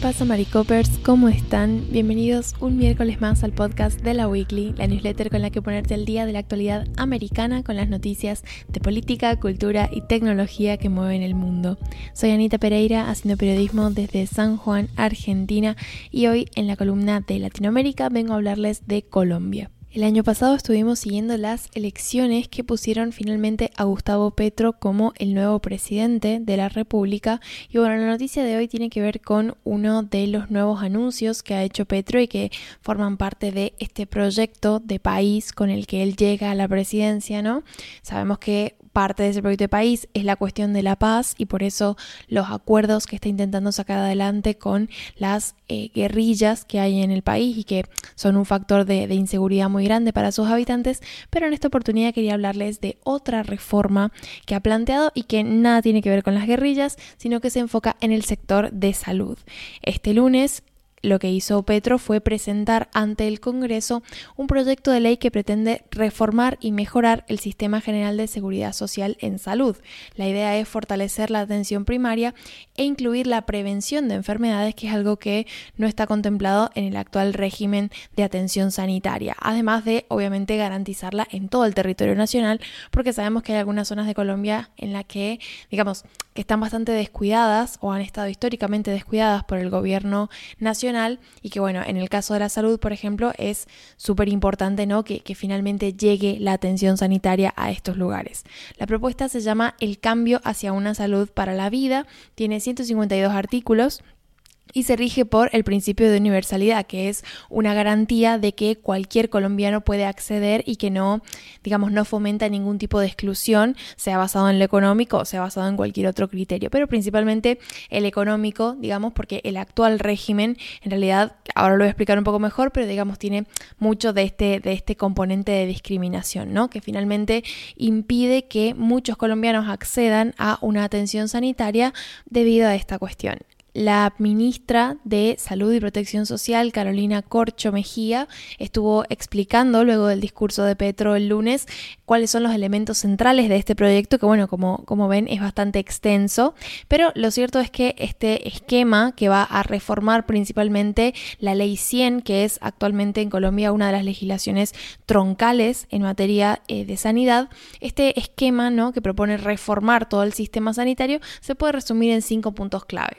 pasa Maricopers? ¿Cómo están? Bienvenidos un miércoles más al podcast de la Weekly, la newsletter con la que ponerte al día de la actualidad americana con las noticias de política, cultura y tecnología que mueven el mundo. Soy Anita Pereira, haciendo periodismo desde San Juan, Argentina, y hoy en la columna de Latinoamérica vengo a hablarles de Colombia. El año pasado estuvimos siguiendo las elecciones que pusieron finalmente a Gustavo Petro como el nuevo presidente de la República y bueno, la noticia de hoy tiene que ver con uno de los nuevos anuncios que ha hecho Petro y que forman parte de este proyecto de país con el que él llega a la presidencia, ¿no? Sabemos que parte de ese proyecto de país es la cuestión de la paz y por eso los acuerdos que está intentando sacar adelante con las eh, guerrillas que hay en el país y que son un factor de, de inseguridad muy grande para sus habitantes, pero en esta oportunidad quería hablarles de otra reforma que ha planteado y que nada tiene que ver con las guerrillas, sino que se enfoca en el sector de salud. Este lunes lo que hizo Petro fue presentar ante el Congreso un proyecto de ley que pretende reformar y mejorar el sistema general de seguridad social en salud. La idea es fortalecer la atención primaria e incluir la prevención de enfermedades, que es algo que no está contemplado en el actual régimen de atención sanitaria, además de obviamente garantizarla en todo el territorio nacional, porque sabemos que hay algunas zonas de Colombia en las que, digamos, que están bastante descuidadas o han estado históricamente descuidadas por el gobierno nacional y que bueno, en el caso de la salud, por ejemplo, es súper importante ¿no? Que, que finalmente llegue la atención sanitaria a estos lugares. La propuesta se llama El cambio hacia una salud para la vida, tiene 152 artículos y se rige por el principio de universalidad, que es una garantía de que cualquier colombiano puede acceder y que no, digamos, no fomenta ningún tipo de exclusión, sea basado en lo económico o sea basado en cualquier otro criterio, pero principalmente el económico, digamos, porque el actual régimen, en realidad, ahora lo voy a explicar un poco mejor, pero digamos, tiene mucho de este, de este componente de discriminación, ¿no? Que finalmente impide que muchos colombianos accedan a una atención sanitaria debido a esta cuestión. La ministra de Salud y Protección Social, Carolina Corcho Mejía, estuvo explicando luego del discurso de Petro el lunes cuáles son los elementos centrales de este proyecto, que bueno, como, como ven es bastante extenso, pero lo cierto es que este esquema que va a reformar principalmente la ley 100, que es actualmente en Colombia una de las legislaciones troncales en materia eh, de sanidad, este esquema ¿no? que propone reformar todo el sistema sanitario se puede resumir en cinco puntos clave.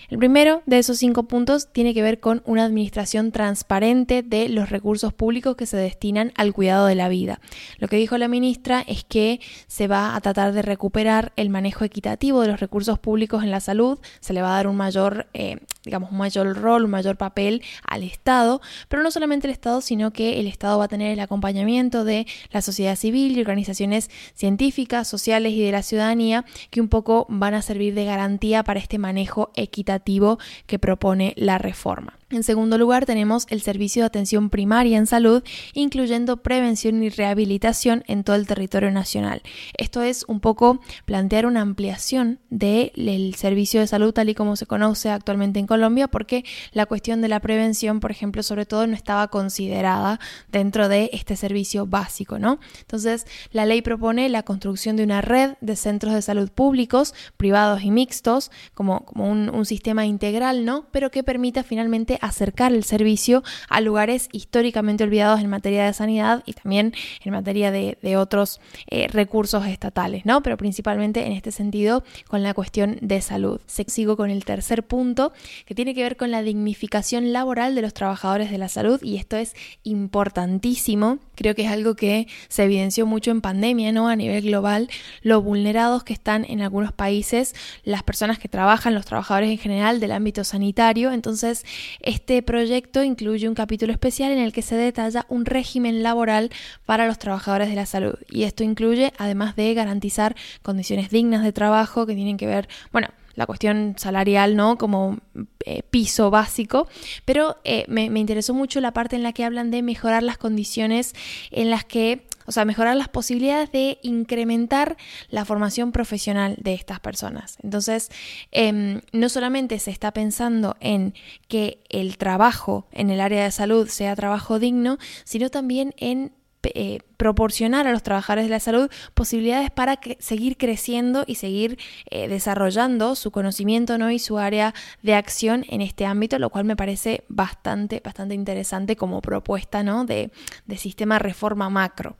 El primero de esos cinco puntos tiene que ver con una administración transparente de los recursos públicos que se destinan al cuidado de la vida. Lo que dijo la ministra es que se va a tratar de recuperar el manejo equitativo de los recursos públicos en la salud, se le va a dar un mayor, eh, digamos, un mayor rol, un mayor papel al Estado, pero no solamente el Estado, sino que el Estado va a tener el acompañamiento de la sociedad civil y organizaciones científicas, sociales y de la ciudadanía que un poco van a servir de garantía para este manejo equitativo que propone la reforma. En segundo lugar, tenemos el servicio de atención primaria en salud, incluyendo prevención y rehabilitación en todo el territorio nacional. Esto es un poco plantear una ampliación del servicio de salud tal y como se conoce actualmente en Colombia, porque la cuestión de la prevención, por ejemplo, sobre todo no estaba considerada dentro de este servicio básico, ¿no? Entonces, la ley propone la construcción de una red de centros de salud públicos, privados y mixtos, como, como un, un sistema integral, ¿no? Pero que permita finalmente acercar el servicio a lugares históricamente olvidados en materia de sanidad y también en materia de, otros eh, recursos estatales, ¿no? Pero principalmente en este sentido con la cuestión de salud. Sigo con el tercer punto que tiene que ver con la dignificación laboral de los trabajadores de la salud y esto es importantísimo. Creo que es algo que se evidenció mucho en pandemia, ¿no? A nivel global, lo vulnerados que están en algunos países las personas que trabajan, los trabajadores en general del ámbito sanitario. Entonces, este proyecto incluye un capítulo especial en el que se detalla un régimen laboral para los trabajadores de la salud. Y esto incluye, además de garantizar condiciones dignas de trabajo que tienen que ver, bueno, la cuestión salarial, ¿no? Como eh, piso básico, pero eh, me, me, interesó mucho la parte en la que hablan de mejorar las condiciones en las que o sea, mejorar las posibilidades de incrementar la formación profesional de estas personas. Entonces, em, no solamente se está pensando en que el trabajo en el área de salud sea trabajo digno, sino también en eh, proporcionar a los trabajadores de la salud posibilidades para seguir creciendo y seguir eh, desarrollando su conocimiento ¿no? y su área de acción en este ámbito, lo cual me parece bastante, bastante interesante como propuesta ¿no? de, de sistema reforma macro.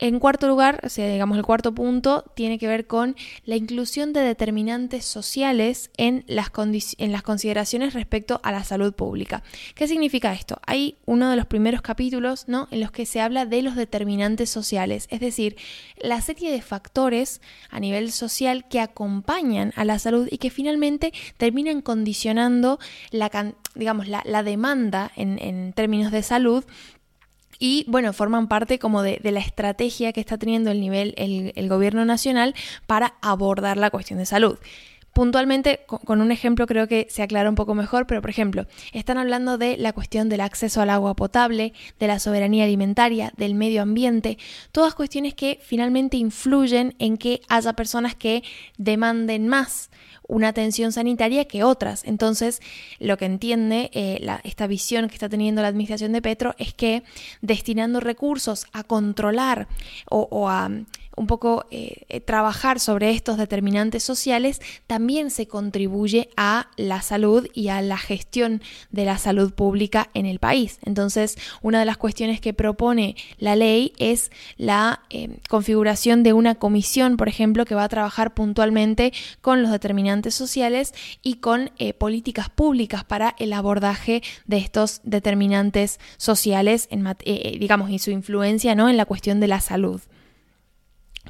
En cuarto lugar, o sea, digamos el cuarto punto, tiene que ver con la inclusión de determinantes sociales en las, en las consideraciones respecto a la salud pública. ¿Qué significa esto? Hay uno de los primeros capítulos ¿no? en los que se habla de los determinantes sociales, es decir, la serie de factores a nivel social que acompañan a la salud y que finalmente terminan condicionando la, digamos, la, demanda en, en términos de salud y bueno, forman parte como de, la estrategia que está teniendo el nivel el, gobierno nacional para abordar la cuestión de salud. Puntualmente, con un ejemplo creo que se aclara un poco mejor, pero por ejemplo, están hablando de la cuestión del acceso al agua potable, de la soberanía alimentaria, del medio ambiente, todas cuestiones que finalmente influyen en que haya personas que demanden más una atención sanitaria que otras. Entonces, lo que entiende eh, esta visión que está teniendo la administración de Petro es que destinando recursos a controlar o a un poco eh, eh, trabajar sobre estos determinantes sociales, también se contribuye a la salud y a la gestión de la salud pública en el país. Entonces, una de las cuestiones que propone la ley es la configuración de una comisión, por ejemplo, que va a trabajar puntualmente con los determinantes sociales y con políticas públicas para el abordaje de estos determinantes sociales, en, digamos, y su influencia ¿no? en la cuestión de la salud.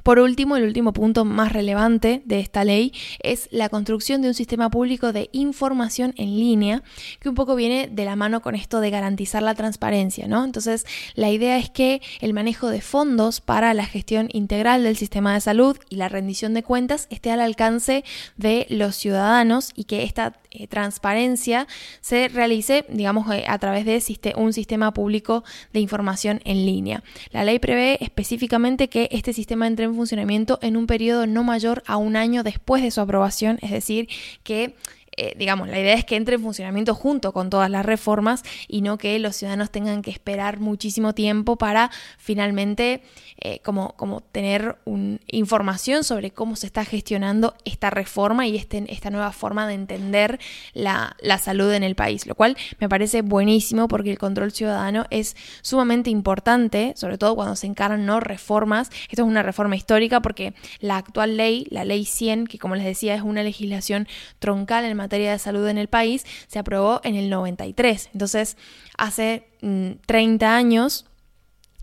Por último, el último punto más relevante de esta ley es la construcción de un sistema público de información en línea, que un poco viene de la mano con esto de garantizar la transparencia, ¿no? Entonces, la idea es que el manejo de fondos para la gestión integral del sistema de salud y la rendición de cuentas esté al alcance de los ciudadanos y que esta eh, transparencia se realice, digamos, eh, a través de un sistema público de información en línea. La ley prevé específicamente que este sistema entre en funcionamiento en un periodo no mayor a un año después de su aprobación, es decir, que eh, digamos, la idea es que entre en funcionamiento junto con todas las reformas y no que los ciudadanos tengan que esperar muchísimo tiempo para finalmente eh, como, como tener información sobre cómo se está gestionando esta reforma y este, esta nueva forma de entender la, la salud en el país, lo cual me parece buenísimo porque el control ciudadano es sumamente importante, sobre todo cuando se encaran no reformas. Esto es una reforma histórica porque la actual ley, la ley 100, que como les decía es una legislación troncal en materia materia de salud en el país se aprobó en el 93. Entonces, hace 30 mm, años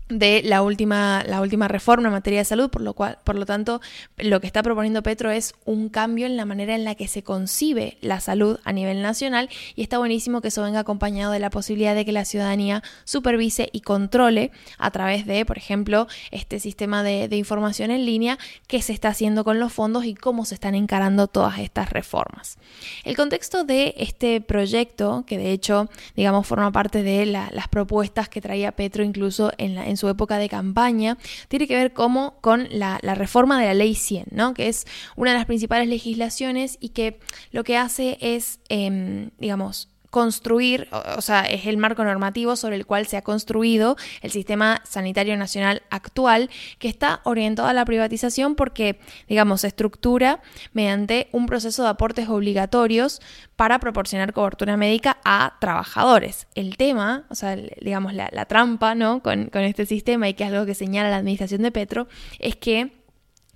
de la última, la última reforma en materia de salud, por lo, cual, por lo tanto, lo que está proponiendo Petro es un cambio en la manera en la que se concibe la salud a nivel nacional y está buenísimo que eso venga acompañado de la posibilidad de que la ciudadanía supervise y controle a través de, por ejemplo, este sistema de, de información en línea qué se está haciendo con los fondos y cómo se están encarando todas estas reformas. El contexto de este proyecto, que de hecho, digamos, forma parte de las propuestas que traía Petro incluso en, la, su época de campaña, tiene que ver como con la, reforma de la ley 100, ¿no? que es una de las principales legislaciones y que lo que hace es, em, digamos, construir, o sea, es el marco normativo sobre el cual se ha construido el sistema sanitario nacional actual, que está orientado a la privatización porque, digamos, se estructura mediante un proceso de aportes obligatorios para proporcionar cobertura médica a trabajadores. El tema, o sea, digamos, la, trampa, ¿no? Con, con este sistema y que es algo que señala la administración de Petro, es que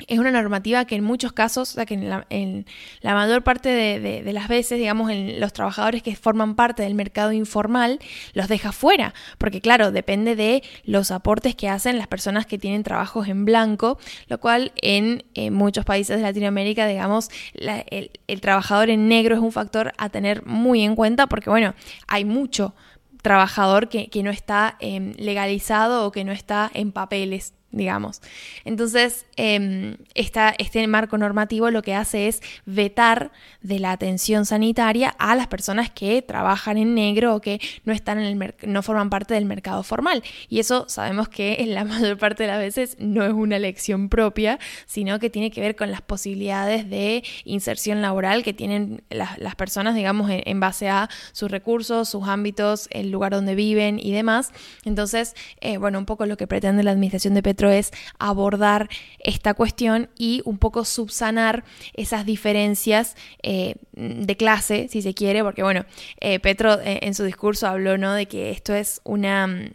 es una normativa que en muchos casos, o sea, que en la, mayor parte de, las veces, digamos, en los trabajadores que forman parte del mercado informal, los deja fuera, porque claro, depende de los aportes que hacen las personas que tienen trabajos en blanco, lo cual en, muchos países de Latinoamérica, digamos, el, trabajador en negro es un factor a tener muy en cuenta, porque bueno, hay mucho trabajador que, no está em, legalizado o que no está en papeles digamos. Entonces, em, este marco normativo lo que hace es vetar de la atención sanitaria a las personas que trabajan en negro o que no están en el no forman parte del mercado formal. Y eso sabemos que en la mayor parte de las veces no es una elección propia, sino que tiene que ver con las posibilidades de inserción laboral que tienen las, personas, digamos, en, base a sus recursos, sus ámbitos, el lugar donde viven y demás. Entonces, eh, bueno, un poco lo que pretende la administración de Petro es abordar esta cuestión y un poco subsanar esas diferencias eh, de clase, si se quiere, porque bueno, eh, Petro eh, en su discurso habló ¿no? de que esto es una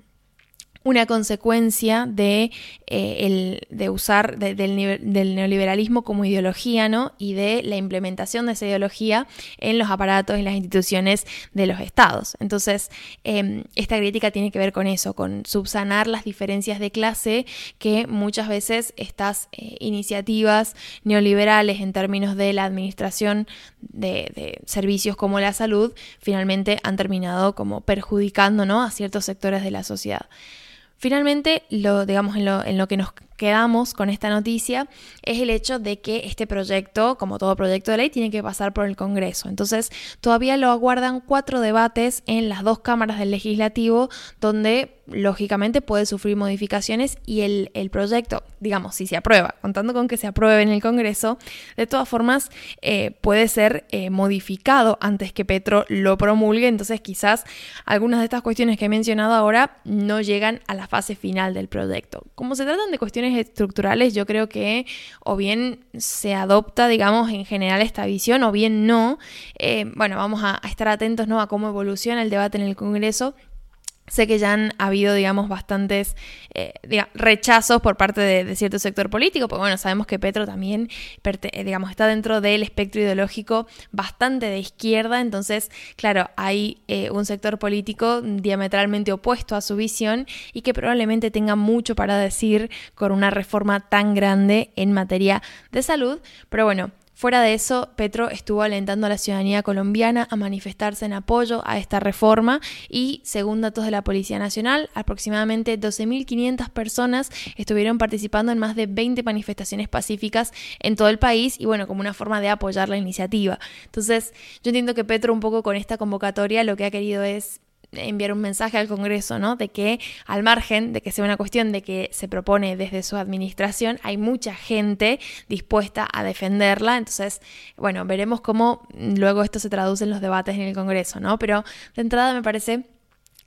una consecuencia de, eh, el, de usar del, neoliberalismo como ideología ¿no? y de la implementación de esa ideología en los aparatos y las instituciones de los estados. Entonces, em, esta crítica tiene que ver con eso, con subsanar las diferencias de clase que muchas veces estas eh, iniciativas neoliberales en términos de la administración de, de, servicios como la salud finalmente han terminado como perjudicando ¿no? a ciertos sectores de la sociedad. Finalmente, lo, digamos, en lo, en lo que nos quedamos con esta noticia es el hecho de que este proyecto, como todo proyecto de ley, tiene que pasar por el Congreso. Entonces, todavía lo aguardan cuatro debates en las dos cámaras del legislativo, donde lógicamente puede sufrir modificaciones y el, proyecto, digamos, si se aprueba, contando con que se apruebe en el Congreso, de todas formas eh, puede ser eh, modificado antes que Petro lo promulgue. Entonces, quizás algunas de estas cuestiones que he mencionado ahora no llegan a la fase final del proyecto. Como se tratan de cuestiones estructurales, yo creo que o bien se adopta, digamos, en general esta visión, o bien no. Eh, bueno, vamos a, a estar atentos ¿no? a cómo evoluciona el debate en el Congreso Sé que ya han habido, digamos, bastantes eh, rechazos por parte de, cierto sector político, porque bueno, sabemos que Petro también, eh, digamos, está dentro del espectro ideológico bastante de izquierda, entonces, claro, hay eh, un sector político diametralmente opuesto a su visión y que probablemente tenga mucho para decir con una reforma tan grande en materia de salud, pero bueno, Fuera de eso, Petro estuvo alentando a la ciudadanía colombiana a manifestarse en apoyo a esta reforma y, según datos de la Policía Nacional, aproximadamente 12.500 personas estuvieron participando en más de 20 manifestaciones pacíficas en todo el país y, bueno, como una forma de apoyar la iniciativa. Entonces, yo entiendo que Petro un poco con esta convocatoria lo que ha querido es enviar un mensaje al Congreso, ¿no? De que al margen de que sea una cuestión de que se propone desde su administración, hay mucha gente dispuesta a defenderla. Entonces, bueno, veremos cómo luego esto se traduce en los debates en el Congreso, ¿no? Pero de entrada me parece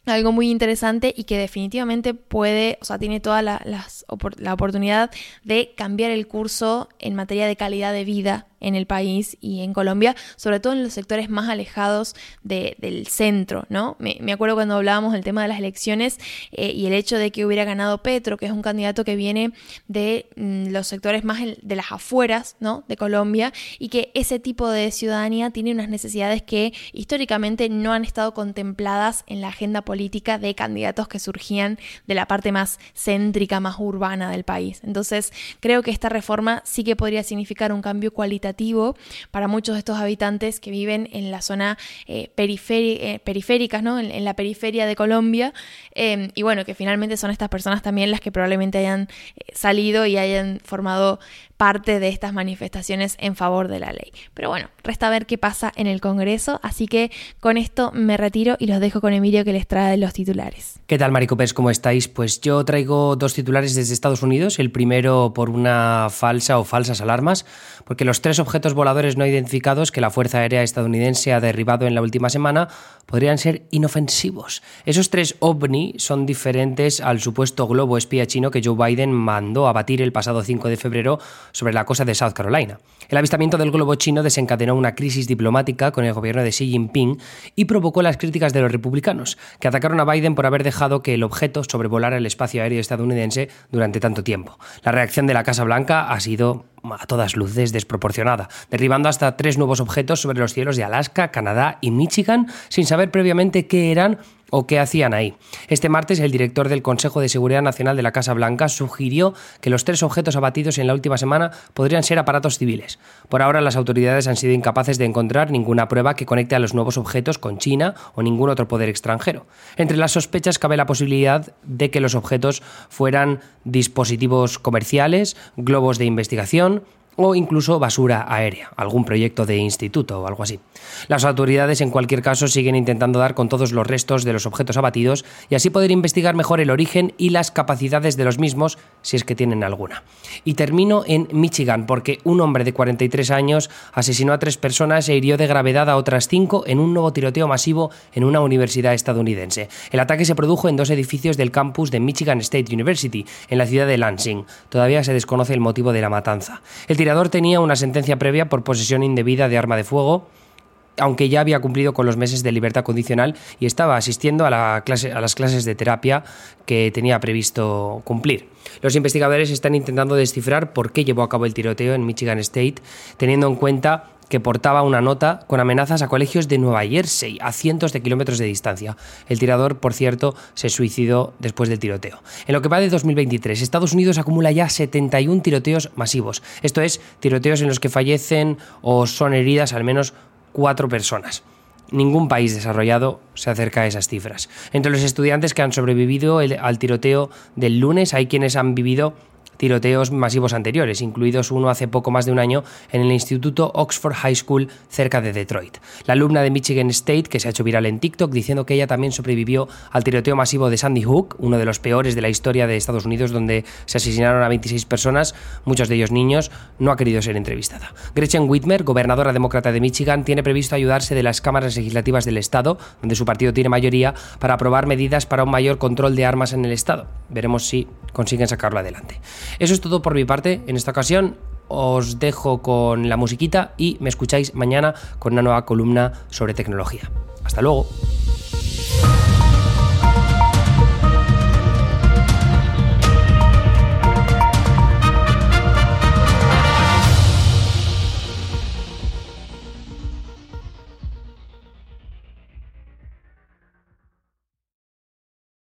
algo muy interesante y que definitivamente puede, o sea, tiene toda la, la oportunidad de cambiar el curso en materia de calidad de vida en el país y en Colombia, sobre todo en los sectores más alejados del centro, ¿no? Me, acuerdo cuando hablábamos del tema de las elecciones eh, y el hecho de que hubiera ganado Petro, que es un candidato que viene de mm, los sectores más de las afueras, ¿no? De Colombia y que ese tipo de ciudadanía tiene unas necesidades que históricamente no han estado contempladas en la agenda política de candidatos que surgían de la parte más céntrica, más urbana del país. Entonces, creo que esta reforma sí que podría significar un cambio cualitativo para muchos de estos habitantes que viven en la zona eh, eh periférica, ¿no? en, la periferia de Colombia. Em, y bueno, que finalmente son estas personas también las que probablemente hayan eh, salido y hayan formado parte de estas manifestaciones en favor de la ley. Pero bueno, resta ver qué pasa en el Congreso, así que con esto me retiro y los dejo con Emilio que les trae los titulares. ¿Qué tal, Maricopes? ¿Cómo estáis? Pues yo traigo dos titulares desde Estados Unidos, el primero por una falsa o falsas alarmas, porque los tres objetos voladores no identificados que la Fuerza Aérea estadounidense ha derribado en la última semana podrían ser inofensivos. Esos tres ovni son diferentes al supuesto globo espía chino que Joe Biden mandó a batir el pasado 5 de febrero sobre la costa de South Carolina. El avistamiento del globo chino desencadenó una crisis diplomática con el gobierno de Xi Jinping y provocó las críticas de los republicanos, que atacaron a Biden por haber dejado que el objeto sobrevolara el espacio aéreo estadounidense durante tanto tiempo. La reacción de la Casa Blanca ha sido a todas luces desproporcionada, derribando hasta tres nuevos objetos sobre los cielos de Alaska, Canadá y Michigan sin saber previamente qué eran o qué hacían ahí. Este martes, el director del Consejo de Seguridad Nacional de la Casa Blanca sugirió que los tres objetos abatidos en la última semana podrían ser aparatos civiles. Por ahora, las autoridades han sido incapaces de encontrar ninguna prueba que conecte a los nuevos objetos con China o ningún otro poder extranjero. Entre las sospechas cabe la posibilidad de que los objetos fueran dispositivos comerciales, globos de investigación, o incluso basura aérea, algún proyecto de instituto o algo así. Las autoridades en cualquier caso siguen intentando dar con todos los restos de los objetos abatidos y así poder investigar mejor el origen y las capacidades de los mismos si es que tienen alguna. Y termino en Michigan porque un hombre de 43 años asesinó a tres personas e hirió de gravedad a otras cinco en un nuevo tiroteo masivo en una universidad estadounidense. El ataque se produjo en dos edificios del campus de Michigan State University, en la ciudad de Lansing. Todavía se desconoce el motivo de la matanza. Tirador tenía una sentencia previa por posesión indebida de arma de fuego, aunque ya había cumplido con los meses de libertad condicional y estaba asistiendo a, la clase, a las clases de terapia que tenía previsto cumplir. Los investigadores están intentando descifrar por qué llevó a cabo el tiroteo en Michigan State, teniendo en cuenta que portaba una nota con amenazas a colegios de Nueva Jersey, a cientos de kilómetros de distancia. El tirador, por cierto, se suicidó después del tiroteo. En lo que va de 2023, Estados Unidos acumula ya 71 tiroteos masivos. Esto es, tiroteos en los que fallecen o son heridas al menos cuatro personas. Ningún país desarrollado se acerca a esas cifras. Entre los estudiantes que han sobrevivido al tiroteo del lunes hay quienes han vivido tiroteos masivos anteriores, incluidos uno hace poco más de un año en el Instituto Oxford High School cerca de Detroit. La alumna de Michigan State, que se ha hecho viral en TikTok diciendo que ella también sobrevivió al tiroteo masivo de Sandy Hook, uno de los peores de la historia de Estados Unidos, donde se asesinaron a 26 personas, muchos de ellos niños, no ha querido ser entrevistada. Gretchen Whitmer, gobernadora demócrata de Michigan, tiene previsto ayudarse de las cámaras legislativas del Estado, donde su partido tiene mayoría, para aprobar medidas para un mayor control de armas en el Estado. Veremos si consiguen sacarlo adelante. Eso es todo por mi parte en esta ocasión. Os dejo con la musiquita y me escucháis mañana con una nueva columna sobre tecnología. Hasta luego.